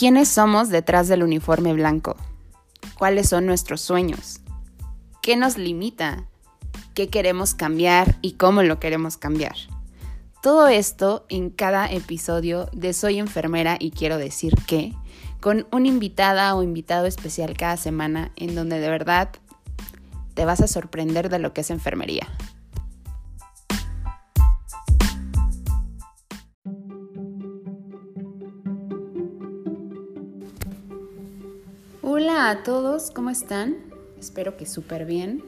¿Quiénes somos detrás del uniforme blanco? ¿Cuáles son nuestros sueños? ¿Qué nos limita? ¿Qué queremos cambiar y cómo lo queremos cambiar? Todo esto en cada episodio de Soy enfermera y quiero decir que, con una invitada o invitado especial cada semana en donde de verdad te vas a sorprender de lo que es enfermería. Hola a todos, ¿cómo están? Espero que súper bien.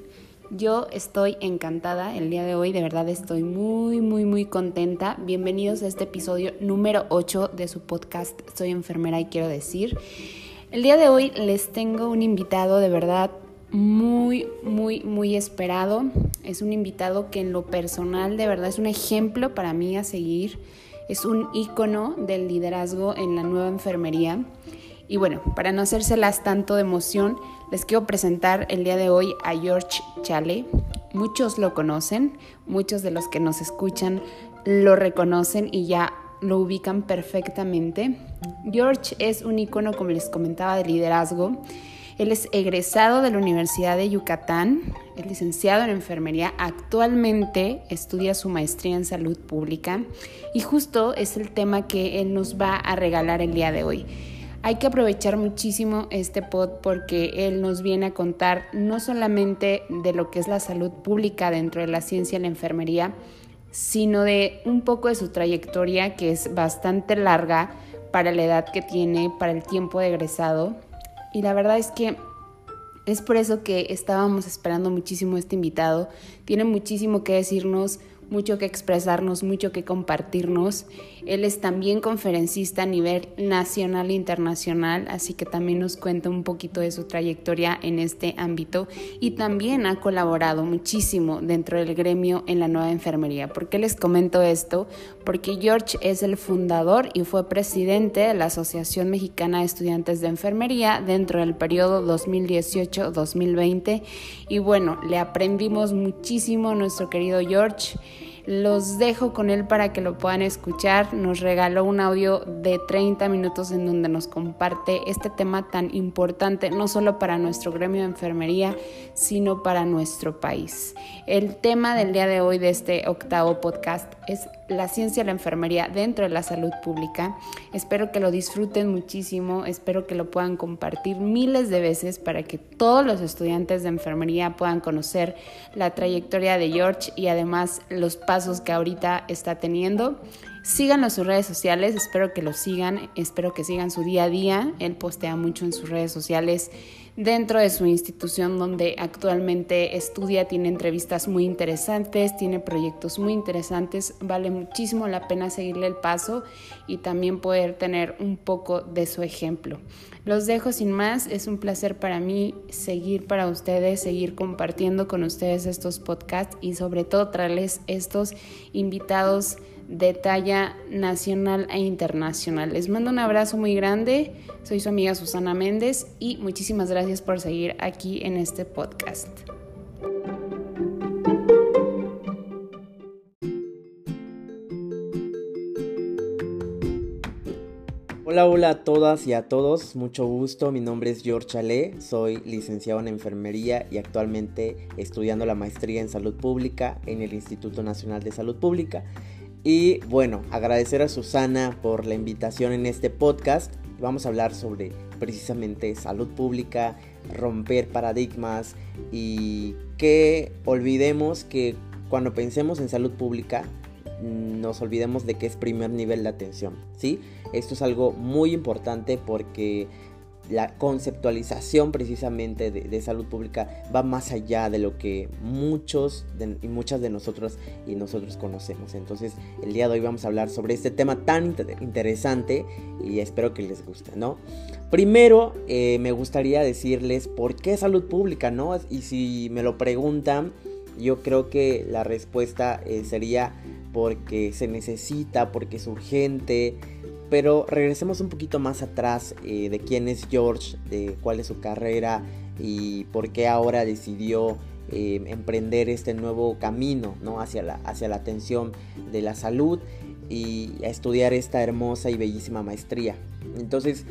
Yo estoy encantada el día de hoy, de verdad estoy muy, muy, muy contenta. Bienvenidos a este episodio número 8 de su podcast Soy enfermera y quiero decir. El día de hoy les tengo un invitado de verdad muy, muy, muy esperado. Es un invitado que en lo personal de verdad es un ejemplo para mí a seguir. Es un ícono del liderazgo en la nueva enfermería. Y bueno, para no hacérselas tanto de emoción, les quiero presentar el día de hoy a George Chale. Muchos lo conocen, muchos de los que nos escuchan lo reconocen y ya lo ubican perfectamente. George es un icono, como les comentaba, de liderazgo. Él es egresado de la Universidad de Yucatán, es licenciado en enfermería, actualmente estudia su maestría en salud pública y justo es el tema que él nos va a regalar el día de hoy. Hay que aprovechar muchísimo este pod porque él nos viene a contar no solamente de lo que es la salud pública dentro de la ciencia y la enfermería, sino de un poco de su trayectoria que es bastante larga para la edad que tiene, para el tiempo de egresado. Y la verdad es que es por eso que estábamos esperando muchísimo este invitado. Tiene muchísimo que decirnos mucho que expresarnos, mucho que compartirnos. Él es también conferencista a nivel nacional e internacional, así que también nos cuenta un poquito de su trayectoria en este ámbito y también ha colaborado muchísimo dentro del gremio en la nueva enfermería. ¿Por qué les comento esto? Porque George es el fundador y fue presidente de la Asociación Mexicana de Estudiantes de Enfermería dentro del periodo 2018-2020 y bueno, le aprendimos muchísimo nuestro querido George. Los dejo con él para que lo puedan escuchar. Nos regaló un audio de 30 minutos en donde nos comparte este tema tan importante, no solo para nuestro gremio de enfermería, sino para nuestro país. El tema del día de hoy de este octavo podcast es la ciencia de la enfermería dentro de la salud pública. Espero que lo disfruten muchísimo, espero que lo puedan compartir miles de veces para que todos los estudiantes de enfermería puedan conocer la trayectoria de George y además los pasos que ahorita está teniendo. Síganlo en sus redes sociales, espero que lo sigan, espero que sigan su día a día. Él postea mucho en sus redes sociales dentro de su institución donde actualmente estudia, tiene entrevistas muy interesantes, tiene proyectos muy interesantes, vale muchísimo la pena seguirle el paso y también poder tener un poco de su ejemplo. Los dejo sin más, es un placer para mí seguir para ustedes, seguir compartiendo con ustedes estos podcasts y sobre todo traerles estos invitados de talla nacional e internacional. Les mando un abrazo muy grande, soy su amiga Susana Méndez y muchísimas gracias por seguir aquí en este podcast. Hola, hola a todas y a todos, mucho gusto, mi nombre es George Chalé, soy licenciado en enfermería y actualmente estudiando la maestría en salud pública en el Instituto Nacional de Salud Pública y bueno, agradecer a Susana por la invitación en este podcast. Vamos a hablar sobre precisamente salud pública, romper paradigmas y que olvidemos que cuando pensemos en salud pública nos olvidemos de que es primer nivel de atención, ¿sí? Esto es algo muy importante porque la conceptualización precisamente de, salud pública va más allá de lo que muchos y muchas de nosotros y nosotros conocemos. Entonces el día de hoy vamos a hablar sobre este tema tan interesante y espero que les guste, ¿no? Primero eh, me gustaría decirles por qué salud pública, ¿no? Y si me lo preguntan, yo creo que la respuesta eh, sería porque se necesita, porque es urgente, pero regresemos un poquito más atrás eh, de quién es George, de cuál es su carrera y por qué ahora decidió eh, emprender este nuevo camino ¿no? hacia, la, hacia la atención de la salud y a estudiar esta hermosa y bellísima maestría. Entonces,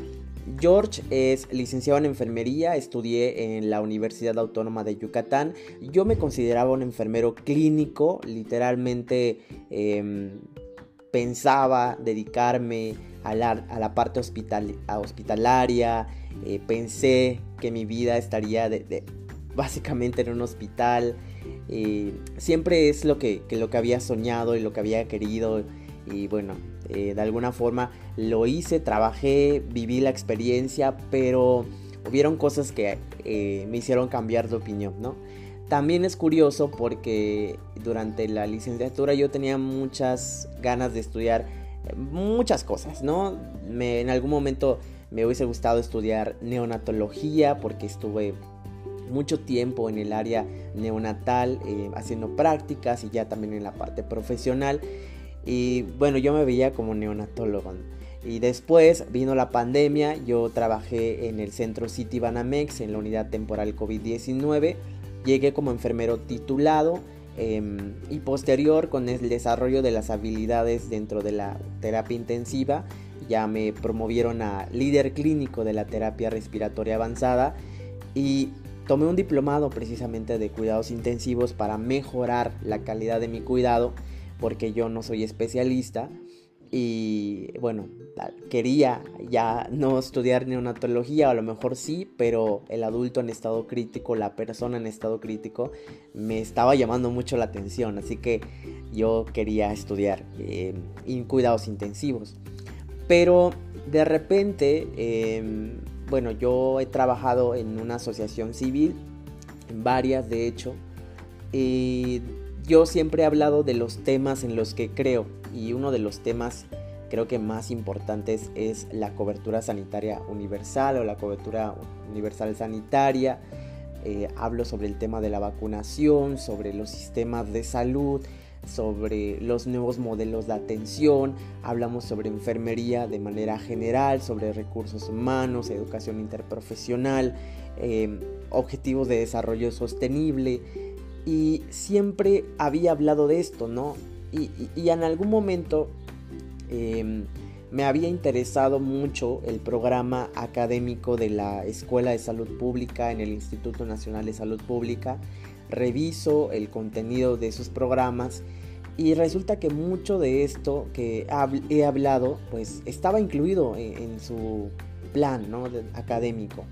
George es licenciado en enfermería, estudié en la Universidad Autónoma de Yucatán. Yo me consideraba un enfermero clínico, literalmente em, pensaba dedicarme a la, parte hospitalaria, eh, pensé que mi vida estaría básicamente en un hospital. Eh, siempre es lo que, lo que había soñado y lo que había querido y bueno, eh, de alguna forma lo hice, trabajé, viví la experiencia, pero hubieron cosas que me hicieron cambiar de opinión, ¿no? También es curioso porque durante la licenciatura yo tenía muchas ganas de estudiar muchas cosas, ¿no? En algún momento me hubiese gustado estudiar neonatología porque estuve mucho tiempo en el área neonatal eh, haciendo prácticas y ya también en la parte profesional. Y bueno, yo me veía como neonatólogo. Y después vino la pandemia, yo trabajé en el centro City Banamex en la unidad temporal COVID-19, llegué como enfermero titulado Em, y posterior con el desarrollo de las habilidades dentro de la terapia intensiva ya me promovieron a líder clínico de la terapia respiratoria avanzada y tomé un diplomado precisamente de cuidados intensivos para mejorar la calidad de mi cuidado porque yo no soy especialista y bueno, quería ya no estudiar neonatología, a lo mejor sí, pero el adulto en estado crítico, la persona en estado crítico, me estaba llamando mucho la atención, así que yo quería estudiar eh, cuidados intensivos. Pero de repente, em, bueno, yo he trabajado en una asociación civil, en varias de hecho, y yo siempre he hablado de los temas en los que creo y uno de los temas creo que más importantes es la cobertura sanitaria universal o la cobertura universal sanitaria. Eh, hablo sobre el tema de la vacunación, sobre los sistemas de salud, sobre los nuevos modelos de atención, hablamos sobre enfermería de manera general, sobre recursos humanos, educación interprofesional, eh, objetivos de desarrollo sostenible y siempre había hablado de esto, ¿no? y, en algún momento em, me había interesado mucho el programa académico de la Escuela de Salud Pública en el Instituto Nacional de Salud Pública. Reviso el contenido de esos programas y resulta que mucho de esto que he hablado pues estaba incluido en, su plan ¿no? académico.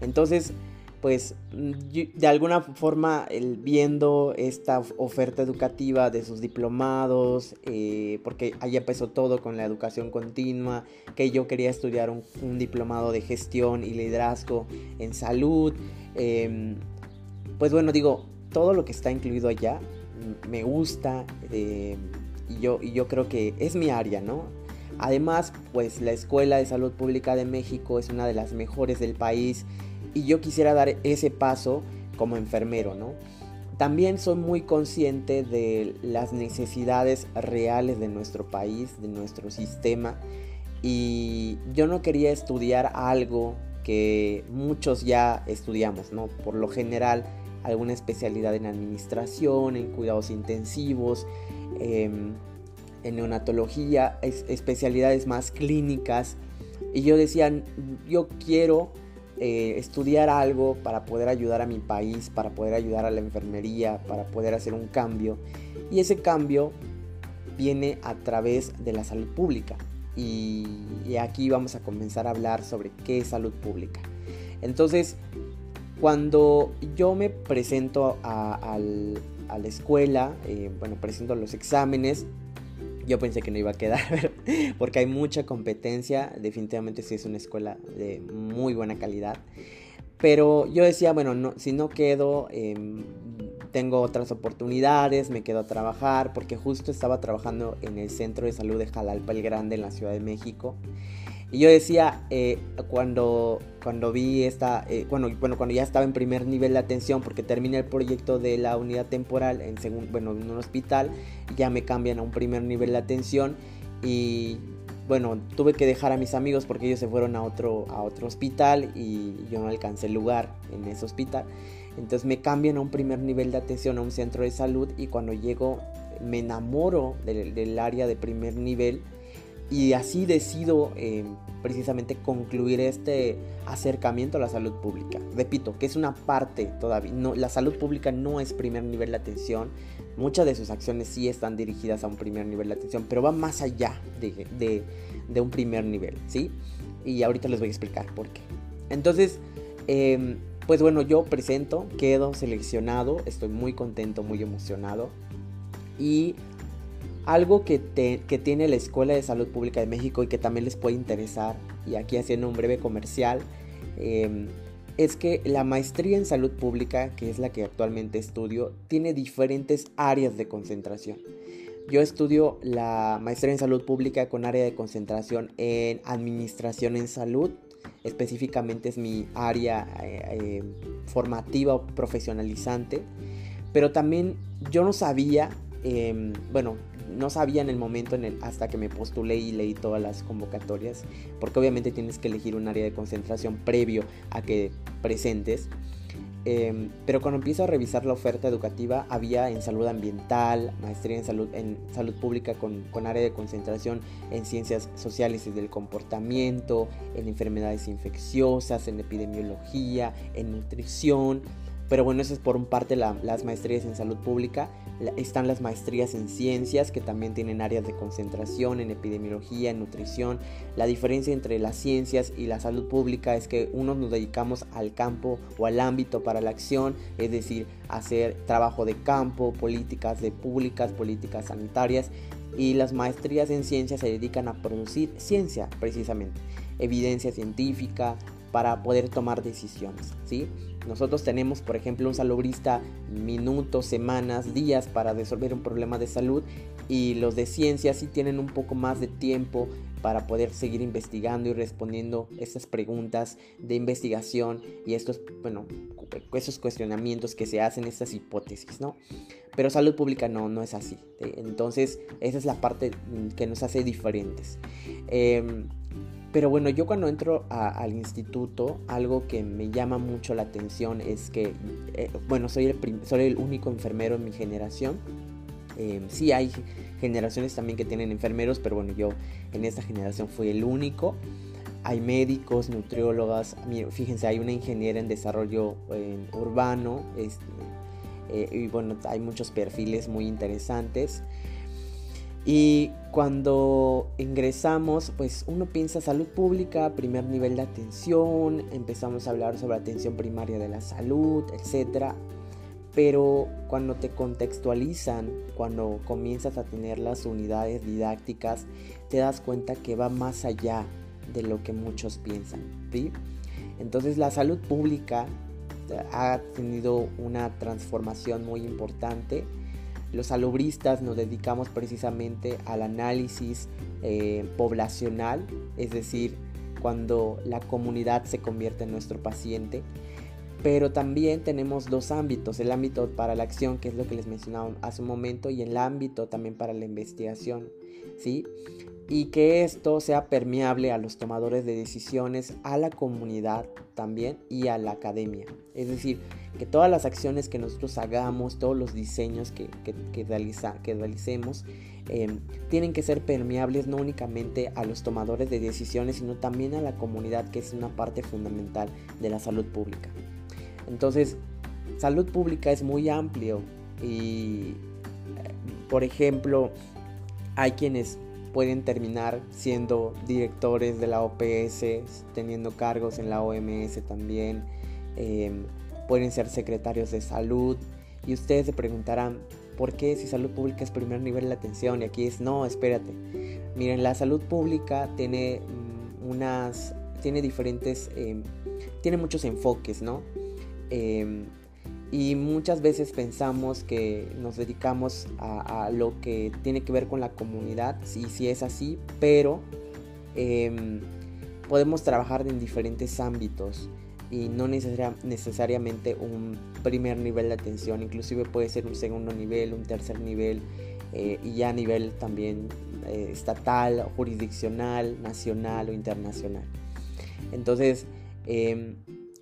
Entonces pues de alguna forma el, viendo esta oferta educativa de sus diplomados, eh, porque ahí empezó todo con la educación continua, que yo quería estudiar un, diplomado de gestión y liderazgo en salud, em, pues bueno, digo, todo lo que está incluido allá me gusta eh, y, yo, y yo creo que es mi área, ¿no? Además, pues la Escuela de Salud Pública de México es una de las mejores del país y yo quisiera dar ese paso como enfermero, ¿no? También soy muy consciente de las necesidades reales de nuestro país, de nuestro sistema y yo no quería estudiar algo que muchos ya estudiamos, ¿no? Por lo general alguna especialidad en administración, en cuidados intensivos, em, en neonatología, especialidades más clínicas. Y yo decía, yo quiero eh, estudiar algo para poder ayudar a mi país, para poder ayudar a la enfermería, para poder hacer un cambio. Y ese cambio viene a través de la salud pública. Y, aquí vamos a comenzar a hablar sobre qué es salud pública. Entonces, cuando yo me presento a, la escuela, eh, bueno, presento los exámenes, yo pensé que no iba a quedar, porque hay mucha competencia, definitivamente sí es una escuela de muy buena calidad. Pero yo decía, bueno, no, si no quedo, em, tengo otras oportunidades, me quedo a trabajar, porque justo estaba trabajando en el Centro de Salud de Jalalpa el Grande en la Ciudad de México. Y yo decía, eh, cuando, cuando vi esta, eh, bueno, bueno, cuando ya estaba en primer nivel de atención, porque terminé el proyecto de la unidad temporal en, bueno, en un hospital, ya me cambian a un primer nivel de atención y bueno, tuve que dejar a mis amigos porque ellos se fueron a otro, a otro hospital y yo no alcancé lugar en ese hospital. Entonces me cambian a un primer nivel de atención, a un centro de salud y cuando llego me enamoro del área de primer nivel y así decido eh, precisamente concluir este acercamiento a la salud pública. Repito, que es una parte todavía, no, la salud pública no es primer nivel de atención, muchas de sus acciones sí están dirigidas a un primer nivel de atención, pero va más allá de, de, un primer nivel, ¿sí? Y ahorita les voy a explicar por qué. Entonces, em, pues bueno, yo presento, quedo seleccionado, estoy muy contento, muy emocionado. Y algo que, tiene la Escuela de Salud Pública de México y que también les puede interesar, y aquí haciendo un breve comercial, em, es que la maestría en salud pública, que es la que actualmente estudio, tiene diferentes áreas de concentración. Yo estudio la maestría en salud pública con área de concentración en administración en salud. Específicamente es mi área eh, eh, formativa o profesionalizante. Pero también yo no sabía, em, bueno, no sabía en el momento en el, hasta que me postulé y leí todas las convocatorias, porque obviamente tienes que elegir un área de concentración previo a que presentes. Em, pero cuando empiezo a revisar la oferta educativa, había en salud ambiental, maestría en salud, en salud pública con, con área de concentración en ciencias sociales y del comportamiento, en enfermedades infecciosas, en epidemiología, en nutrición. Pero bueno, eso es por un parte las maestrías en salud pública. Están las maestrías en ciencias que también tienen áreas de concentración en epidemiología, en nutrición. La diferencia entre las ciencias y la salud pública es que unos nos dedicamos al campo o al ámbito para la acción, es decir, hacer trabajo de campo, políticas de públicas, políticas sanitarias. Y las maestrías en ciencias se dedican a producir ciencia precisamente, evidencia científica, para poder tomar decisiones, ¿sí? Nosotros tenemos, por ejemplo, un salubrista minutos, semanas, días para resolver un problema de salud y los de ciencia sí tienen un poco más de tiempo para poder seguir investigando y respondiendo estas preguntas de investigación y estos, bueno, esos cuestionamientos que se hacen, estas hipótesis, ¿no? Pero salud pública no, no es así. Entonces, esa es la parte que nos hace diferentes. Eh, pero bueno, yo cuando entro al instituto, algo que me llama mucho la atención es que, eh, bueno, soy el, el único enfermero en mi generación. Eh, sí hay generaciones también que tienen enfermeros, pero bueno, yo en esta generación fui el único. Hay médicos, nutriólogas, fíjense, hay una ingeniera en desarrollo urbano, este, eh, y bueno, hay muchos perfiles muy interesantes. Y cuando ingresamos, pues uno piensa salud pública, primer nivel de atención, empezamos a hablar sobre atención primaria de la salud, etc. Pero cuando te contextualizan, cuando comienzas a tener las unidades didácticas, te das cuenta que va más allá de lo que muchos piensan. ¿sí? Entonces la salud pública ha tenido una transformación muy importante los salubristas nos dedicamos precisamente al análisis eh, poblacional, es decir, cuando la comunidad se convierte en nuestro paciente. Pero también tenemos dos ámbitos, el ámbito para la acción, que es lo que les mencionaba hace un momento, y el ámbito también para la investigación, ¿sí? Y que esto sea permeable a los tomadores de decisiones, a la comunidad también y a la academia. Es decir, que todas las acciones que nosotros hagamos, todos los diseños que, que, realicemos, em, tienen que ser permeables no únicamente a los tomadores de decisiones, sino también a la comunidad, que es una parte fundamental de la salud pública. Entonces, salud pública es muy amplio y, por ejemplo, hay quienes pueden terminar siendo directores de la OPS, teniendo cargos en la OMS también. Em, pueden ser secretarios de salud y ustedes se preguntarán, ¿por qué si salud pública es primer nivel de atención? Y aquí es, no, espérate. Miren, la salud pública tiene mm, unas, tiene diferentes, em, tiene muchos enfoques, ¿no? Em, y muchas veces pensamos que nos dedicamos a, lo que tiene que ver con la comunidad, sí, sí es así, pero em, podemos trabajar en diferentes ámbitos y no necesariamente un primer nivel de atención, inclusive puede ser un segundo nivel, un tercer nivel eh, y ya a nivel también eh, estatal, jurisdiccional, nacional o internacional. Entonces, em,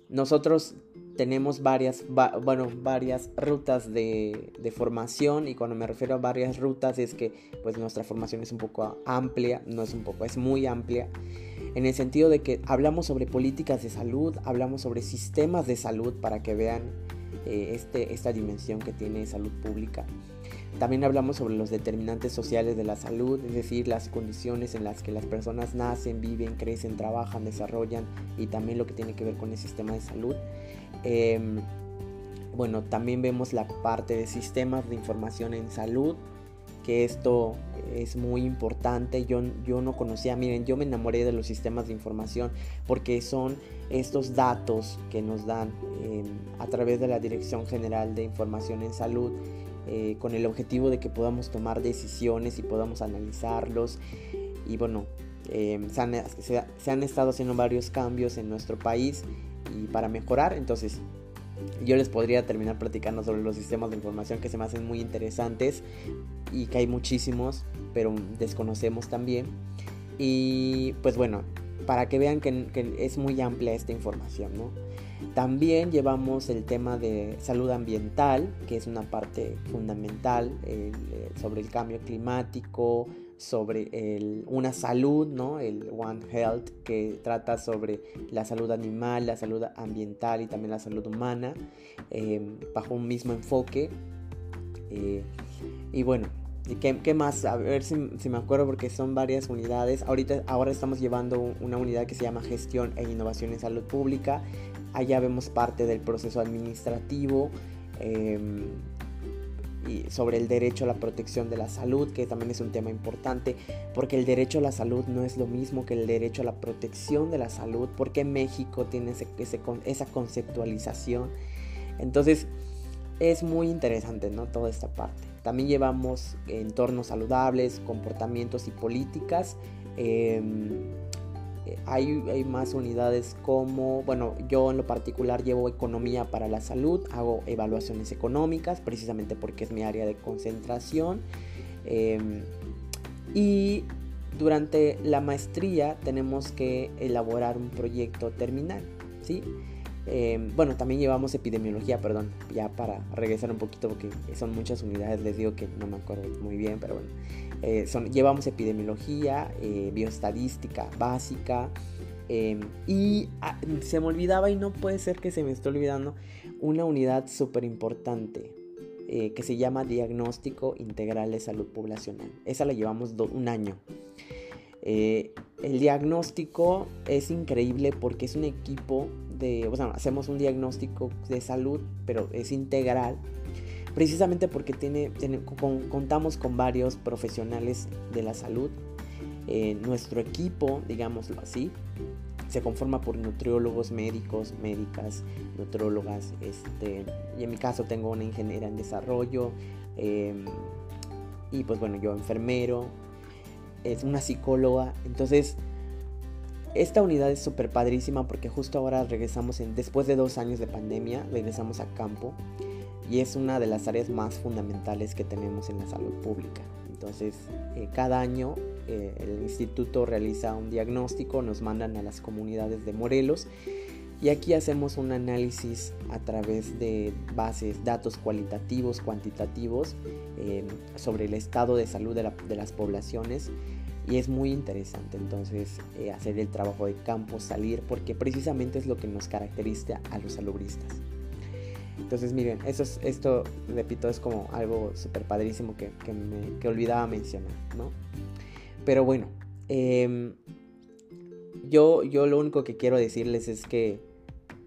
nosotros tenemos varias, bueno, varias rutas de, formación y cuando me refiero a varias rutas es que pues nuestra formación es un poco amplia, no es un poco, es muy amplia en el sentido de que hablamos sobre políticas de salud, hablamos sobre sistemas de salud para que vean eh, este, esta dimensión que tiene salud pública. También hablamos sobre los determinantes sociales de la salud, es decir, las condiciones en las que las personas nacen, viven, crecen, trabajan, desarrollan y también lo que tiene que ver con el sistema de salud. Em, bueno, también vemos la parte de sistemas de información en salud, que esto es muy importante. Yo, yo no conocía, miren, yo me enamoré de los sistemas de información porque son estos datos que nos dan em, a través de la Dirección General de Información en Salud eh, con el objetivo de que podamos tomar decisiones y podamos analizarlos. Y bueno, em, se, han, se estado haciendo varios cambios en nuestro país y para mejorar. Entonces, yo les podría terminar platicando sobre los sistemas de información que se me hacen muy interesantes y que hay muchísimos, pero desconocemos también. Y pues bueno, para que vean que, es muy amplia esta información, ¿no? También llevamos el tema de salud ambiental, que es una parte fundamental eh, sobre el cambio climático, sobre el, una salud, ¿no? El One Health, que trata sobre la salud animal, la salud ambiental y también la salud humana, em, bajo un mismo enfoque. Eh, y bueno, ¿qué, ¿qué, más? A ver si, me acuerdo porque son varias unidades. Ahorita, ahora estamos llevando una unidad que se llama Gestión e Innovación en Salud Pública. Allá vemos parte del proceso administrativo. Eh, sobre el derecho a la protección de la salud, que también es un tema importante, porque el derecho a la salud no es lo mismo que el derecho a la protección de la salud, porque México tiene esa conceptualización. Entonces, es muy interesante, ¿no? Toda esta parte. También llevamos entornos saludables, comportamientos y políticas. Em, hay, más unidades como, bueno, yo en lo particular llevo economía para la salud, hago evaluaciones económicas, precisamente porque es mi área de concentración. Em, y durante la maestría tenemos que elaborar un proyecto terminal, ¿sí? Em, bueno, también llevamos epidemiología, perdón, ya para regresar un poquito porque son muchas unidades, les digo que no me acuerdo muy bien, pero bueno. Eh, son, llevamos epidemiología, eh, bioestadística básica em, y ah, se me olvidaba y no puede ser que se me esté olvidando una unidad súper importante eh, que se llama diagnóstico integral de salud poblacional. Esa la llevamos un año. el diagnóstico es increíble porque es un equipo de, hacemos un diagnóstico de salud, pero es integral precisamente porque tiene, contamos con varios profesionales de la salud. Eh, nuestro equipo, digámoslo así, se conforma por nutriólogos, médicos, médicas, nutrólogas, este, y en mi caso tengo una ingeniera en desarrollo, em, y pues bueno, yo enfermero, es una psicóloga, entonces esta unidad es súper padrísima porque justo ahora regresamos, en, después de dos años de pandemia, regresamos a campo y es una de las áreas más fundamentales que tenemos en la salud pública. Entonces, eh, cada año eh, el instituto realiza un diagnóstico, nos mandan a las comunidades de Morelos y aquí hacemos un análisis a través de bases, datos cualitativos, cuantitativos eh, sobre el estado de salud de, las poblaciones y es muy interesante entonces hacer el trabajo de campo, salir, porque precisamente es lo que nos caracteriza a los salubristas. Entonces, miren, eso es, esto, repito, es como algo súper padrísimo que, me, que, olvidaba mencionar, ¿no? Pero bueno, em, yo, yo lo único que quiero decirles es que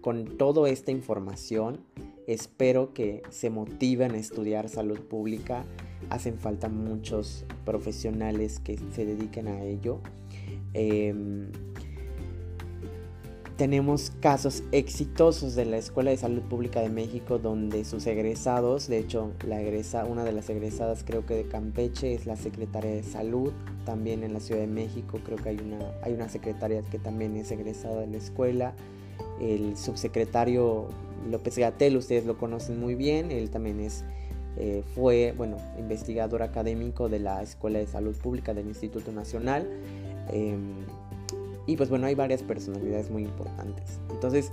con toda esta información, espero que se motiven a estudiar salud pública. Hacen falta muchos profesionales que se dediquen a ello. Eh, tenemos casos exitosos de la Escuela de Salud Pública de México donde sus egresados, de hecho la egresa, una de las egresadas creo que de Campeche es la secretaria de Salud, también en la Ciudad de México creo que hay una, hay una secretaria que también es egresada de la escuela, el subsecretario López Gatel, ustedes lo conocen muy bien, él también es, eh, fue, bueno, investigador académico de la Escuela de Salud Pública del Instituto Nacional. Em, y pues bueno, hay varias personalidades muy importantes. Entonces,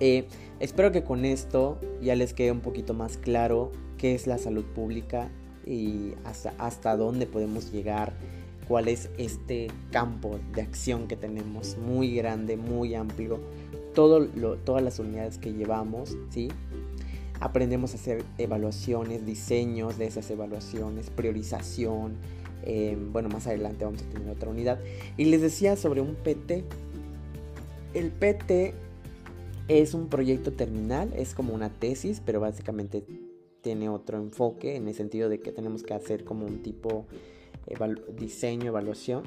Eh, espero que con esto ya les quede un poquito más claro qué es la salud pública y hasta, hasta dónde podemos llegar, cuál es este campo de acción que tenemos, muy grande, muy amplio, todo todas las unidades que llevamos, ¿sí? Aprendemos a hacer evaluaciones, diseños de esas evaluaciones, priorización, em, bueno, más adelante vamos a tener otra unidad. Y les decía sobre un PT. El PT es un proyecto terminal, es como una tesis, pero básicamente tiene otro enfoque en el sentido de que tenemos que hacer como un tipo diseño, evaluación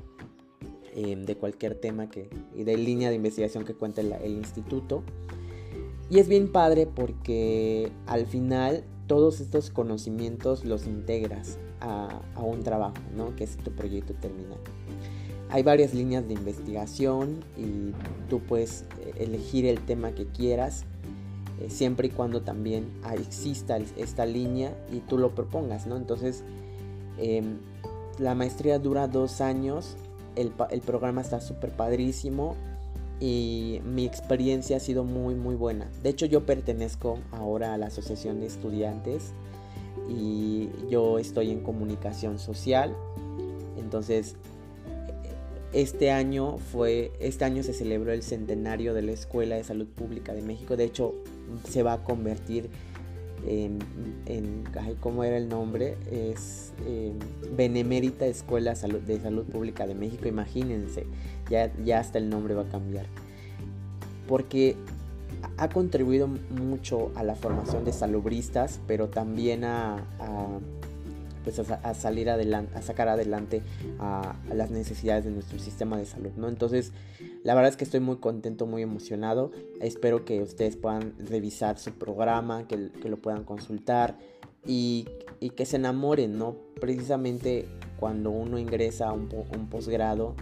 em, de cualquier tema que, y de línea de investigación que cuente el instituto. Y es bien padre porque al final todos estos conocimientos los integras a, a un trabajo, ¿no? Que es tu proyecto terminal. Hay varias líneas de investigación y tú puedes eh, elegir el tema que quieras eh, siempre y cuando también exista esta línea y tú lo propongas, ¿no? Entonces, em, la maestría dura dos años, el, el programa está súper padrísimo y mi experiencia ha sido muy, muy buena. De hecho, yo pertenezco ahora a la Asociación de Estudiantes y yo estoy en comunicación social, entonces este año fue, este año se celebró el centenario de la Escuela de Salud Pública de México. De hecho, se va a convertir en, en ¿cómo era el nombre? Es eh, Benemérita Escuela de Salud Pública de México. Imagínense, ya, ya hasta el nombre va a cambiar. Porque ha contribuido mucho a la formación de salubristas, pero también a pues a, salir adelante, a sacar adelante a, las necesidades de nuestro sistema de salud, ¿no? Entonces, la verdad es que estoy muy contento, muy emocionado. Espero que ustedes puedan revisar su programa, que, lo puedan consultar y, que se enamoren, ¿no? Precisamente cuando uno ingresa a un, posgrado,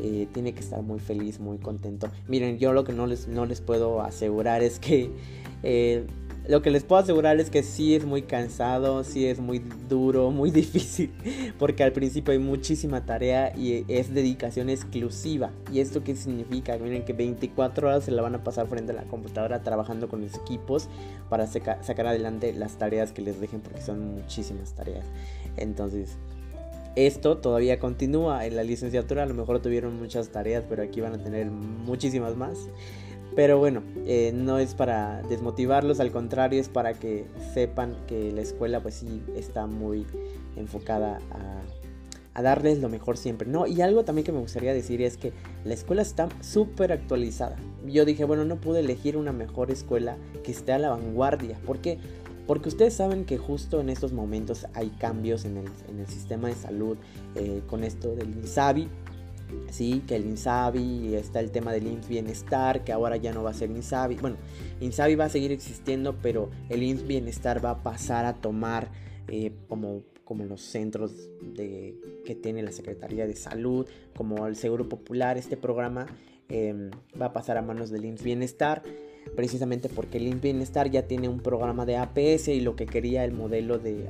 eh, tiene que estar muy feliz, muy contento. Miren, yo lo que no les, no les puedo asegurar es que eh, lo que les puedo asegurar es que sí es muy cansado, sí es muy duro, muy difícil, porque al principio hay muchísima tarea y es dedicación exclusiva. ¿Y esto qué significa? Miren que 24 horas se la van a pasar frente a la computadora trabajando con los equipos para sacar adelante las tareas que les dejen, porque son muchísimas tareas. Entonces, esto todavía continúa. En la licenciatura a lo mejor tuvieron muchas tareas, pero aquí van a tener muchísimas más. Pero bueno, eh, no es para desmotivarlos, al contrario es para que sepan que la escuela pues sí está muy enfocada a, darles lo mejor siempre. No, y algo también que me gustaría decir es que la escuela está súper actualizada. Yo dije, bueno, no pude elegir una mejor escuela que esté a la vanguardia. ¿Por qué? Porque ustedes saben que justo en estos momentos hay cambios en el, sistema de salud eh, con esto del INSABI Sí, que el Insabi, está el tema del INS Bienestar, que ahora ya no va a ser Insabi. Bueno, Insabi va a seguir existiendo, pero el INS Bienestar va a pasar a tomar eh, como, como los centros de, que tiene la Secretaría de Salud, como el Seguro Popular. Este programa em, va a pasar a manos del INS Bienestar precisamente porque el Bienestar ya tiene un programa de APS y lo que quería el modelo de,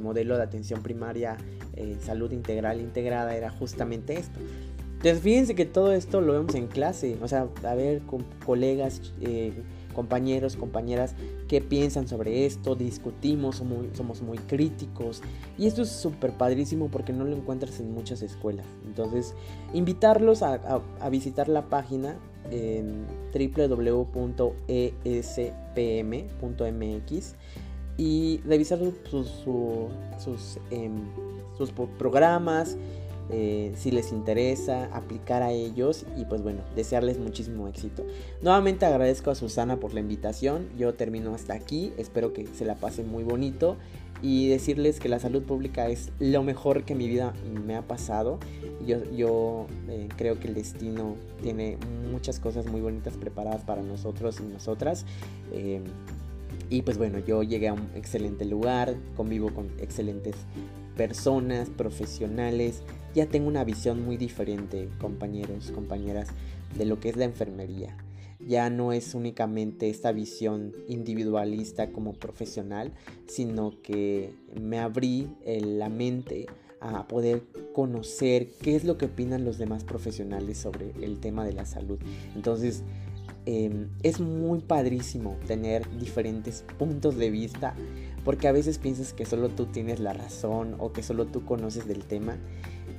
modelo de atención primaria eh, salud integral integrada era justamente esto. Entonces fíjense que todo esto lo vemos en clase, o sea, a ver con colegas, eh, compañeros, compañeras, qué piensan sobre esto, discutimos, somos somos muy críticos y esto es súper padrísimo porque no lo encuentras en muchas escuelas. Entonces, invitarlos a, visitar la página en www.espm.mx y revisar sus, sus, em, sus programas, eh, si les interesa, aplicar a ellos y pues bueno, desearles muchísimo éxito. Nuevamente agradezco a Susana por la invitación, yo termino hasta aquí, espero que se la pasen muy bonito y decirles que la salud pública es lo mejor que mi vida me ha pasado. Yo, yo eh, creo que el destino tiene muchas cosas muy bonitas preparadas para nosotros y nosotras. Eh, y pues bueno, yo llegué a un excelente lugar, convivo con excelentes personas, profesionales, ya tengo una visión muy diferente, compañeros, compañeras, de lo que es la enfermería. Ya no es únicamente esta visión individualista como profesional, sino que me abrí la mente a poder conocer qué es lo que opinan los demás profesionales sobre el tema de la salud. Entonces, em, es muy padrísimo tener diferentes puntos de vista porque a veces piensas que solo tú tienes la razón o que solo tú conoces del tema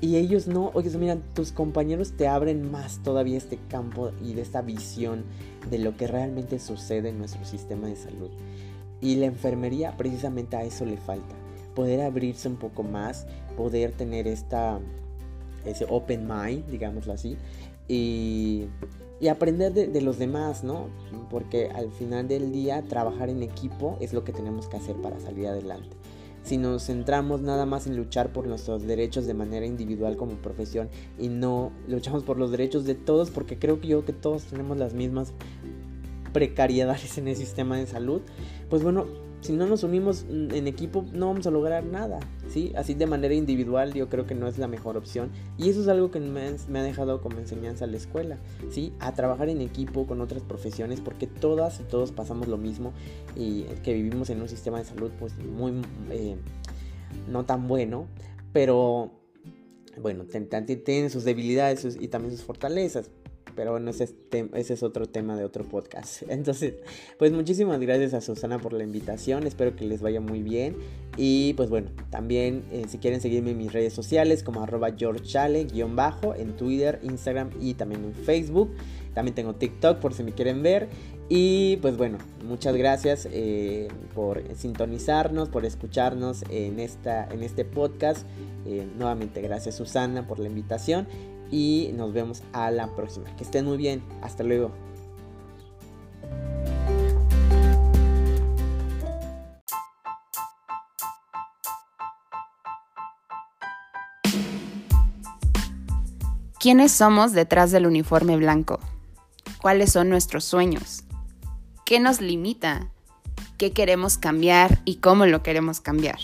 y ellos no, oye, miran, tus compañeros te abren más todavía este campo y de esta visión de lo que realmente sucede en nuestro sistema de salud. Y la enfermería precisamente a eso le falta, poder abrirse un poco más, poder tener esta, ese open mind, digámoslo así, y, y aprender de, de, los demás, ¿no? Porque al final del día trabajar en equipo es lo que tenemos que hacer para salir adelante si nos centramos nada más en luchar por nuestros derechos de manera individual como profesión y no luchamos por los derechos de todos, porque creo que yo que todos tenemos las mismas precariedades en el sistema de salud, pues bueno, si no nos unimos en equipo no vamos a lograr nada, ¿sí? Así de manera individual yo creo que no es la mejor opción y eso es algo que me, ha dejado como enseñanza la escuela, ¿sí? A trabajar en equipo con otras profesiones porque todas y todos pasamos lo mismo y que vivimos en un sistema de salud pues muy eh, no tan bueno, pero bueno, tiene sus debilidades y también sus fortalezas. Pero bueno, ese es, otro tema de otro podcast. Entonces, pues muchísimas gracias a Susana por la invitación. Espero que les vaya muy bien. Y pues bueno, también eh, si quieren seguirme en mis redes sociales como arroba georgechale-bajo en Twitter, Instagram y también en Facebook. También tengo TikTok por si me quieren ver. Y pues bueno, muchas gracias eh, por sintonizarnos, por escucharnos en, esta, en este podcast. Eh, nuevamente gracias Susana por la invitación y nos vemos a la próxima. Que estén muy bien. Hasta luego. ¿Quiénes somos detrás del uniforme blanco? ¿Cuáles son nuestros sueños? ¿Qué nos limita? ¿Qué queremos cambiar y cómo lo queremos cambiar?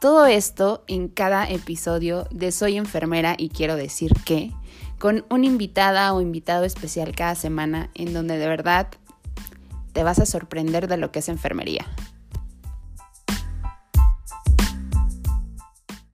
Todo esto en cada episodio de Soy enfermera y quiero decir que, con una invitada o invitado especial cada semana en donde de verdad te vas a sorprender de lo que es enfermería.